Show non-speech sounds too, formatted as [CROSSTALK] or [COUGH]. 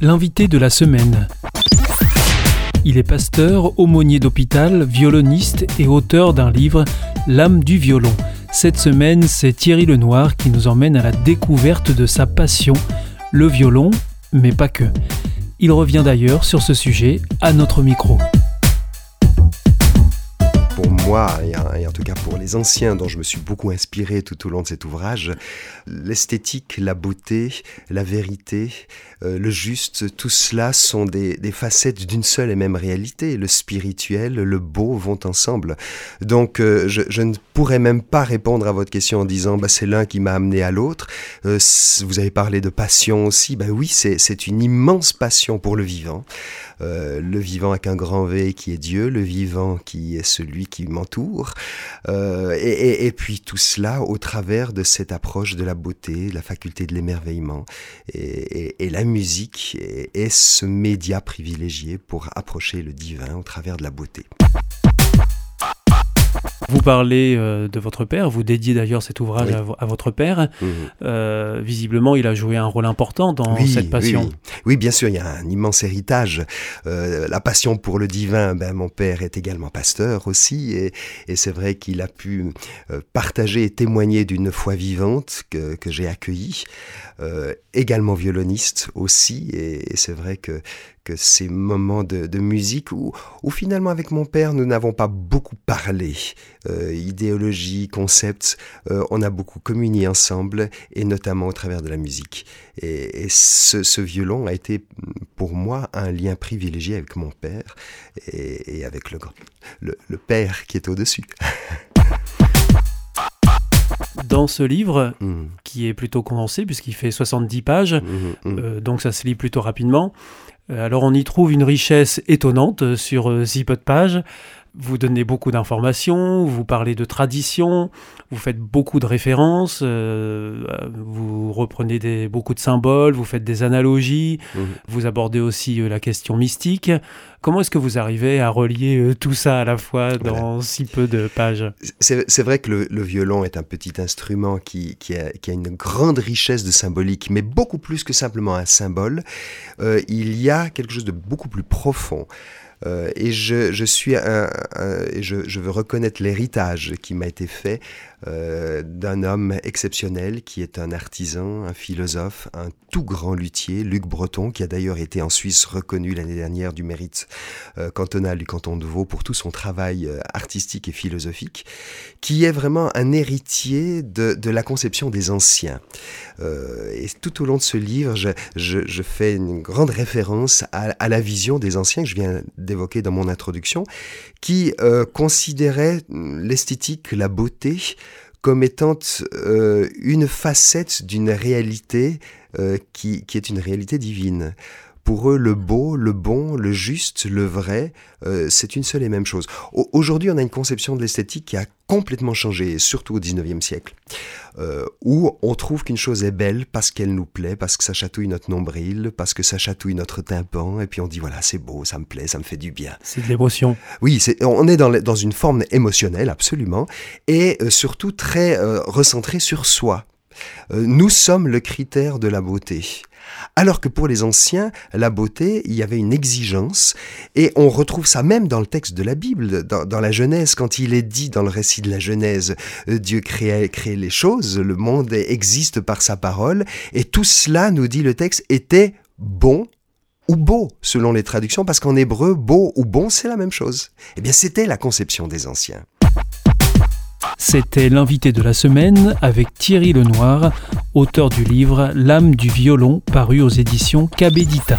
l'invité de la semaine. Il est pasteur, aumônier d'hôpital, violoniste et auteur d'un livre, L'âme du violon. Cette semaine, c'est Thierry Lenoir qui nous emmène à la découverte de sa passion, le violon, mais pas que. Il revient d'ailleurs sur ce sujet à notre micro et en tout cas pour les anciens dont je me suis beaucoup inspiré tout au long de cet ouvrage, l'esthétique, la beauté, la vérité, euh, le juste, tout cela sont des, facettes d'une seule et même réalité. Le spirituel, le beau vont ensemble. Donc euh, je, ne pourrais même pas répondre à votre question en disant bah, c'est l'un qui m'a amené à l'autre. Euh, vous avez parlé de passion aussi. Ben oui, c'est une immense passion pour le vivant. le vivant avec un grand V qui est Dieu, le vivant qui est celui qui euh, et, puis tout cela au travers de cette approche de la beauté, la faculté de l'émerveillement, et, la musique est ce média privilégié pour approcher le divin au travers de la beauté. Vous parlez euh, de votre père, vous dédiez d'ailleurs cet ouvrage à, votre père. Mhm. Euh, visiblement, il a joué un rôle important dans cette passion. Oui, oui. bien sûr, il y a un immense héritage. Euh, la passion pour le divin, ben, mon père est également pasteur aussi, et, c'est vrai qu'il a pu partager et témoigner d'une foi vivante que, que j'ai accueillie. également violoniste aussi, et c'est vrai que, que ces moments de, musique où, où, finalement avec mon père nous n'avons pas beaucoup parlé euh, idéologie, concepts, euh, on a beaucoup communié ensemble et notamment au travers de la musique. Et, ce, violon a été pour moi un lien privilégié avec mon père et, avec le, le, le père qui est au-dessus. [LAUGHS] dans ce livre, mmh. qui est plutôt condensé, puisqu'il fait 70 pages, mmh, mmh. Euh, donc ça se lit plutôt rapidement, euh, alors on y trouve une richesse étonnante sur euh, si peu de pages. Vous donnez beaucoup d'informations, vous parlez de tradition, vous faites beaucoup de références, euh, vous reprenez des, beaucoup de symboles, vous faites des analogies, mhm. vous abordez aussi la question mystique. Comment est-ce que vous arrivez à relier tout ça à la fois dans si peu de pages? C'est vrai que le, violon est un petit instrument qui, a, une grande richesse de symbolique, mais beaucoup plus que simplement un symbole. il y a quelque chose de beaucoup plus profond. Euh, et je, je suis un, je, je, veux reconnaître l'héritage qui m'a été fait euh, d'un homme exceptionnel qui est un artisan, un philosophe, un tout grand luthier, Luc Breton, qui a d'ailleurs été en Suisse reconnu l'année dernière du mérite euh, cantonal du canton de Vaud pour tout son travail artistique et philosophique, qui est vraiment un héritier de, de la conception des anciens. et tout au long de ce livre, je, je, je fais une grande référence à, à, la vision des anciens que je viens d'évoquer dans mon introduction, qui considérait l'esthétique, la beauté, comme étant euh, une facette d'une réalité euh, qui, est une réalité divine. Pour eux, le beau, le bon, le juste, le vrai, euh, c'est une seule et même chose. Aujourd'hui, on a une conception de l'esthétique qui a complètement changé, surtout au 19e siècle, euh, où on trouve qu'une chose est belle parce qu'elle nous plaît, parce que ça chatouille notre nombril, parce que ça chatouille notre tympan, et puis on dit voilà, c'est beau, ça me plaît, ça me fait du bien. C'est de l'émotion. Oui, on est dans, dans, une forme émotionnelle, absolument, et euh, surtout très recentré sur soi. Nous sommes le critère de la beauté. Alors que pour les anciens, la beauté, il y avait une exigence, et on retrouve ça même dans le texte de la Bible, dans, la Genèse, quand il est dit dans le récit de la Genèse, euh, Dieu crée les choses, le monde existe par sa parole, et tout cela, nous dit le texte, était bon ou beau, selon les traductions, parce qu'en hébreu, beau ou bon, c'est la même chose. Eh bien, c'était la conception des anciens. C'était l'invité de la semaine avec Thierry Lenoir, auteur du livre L'âme du violon paru aux éditions Cabedita.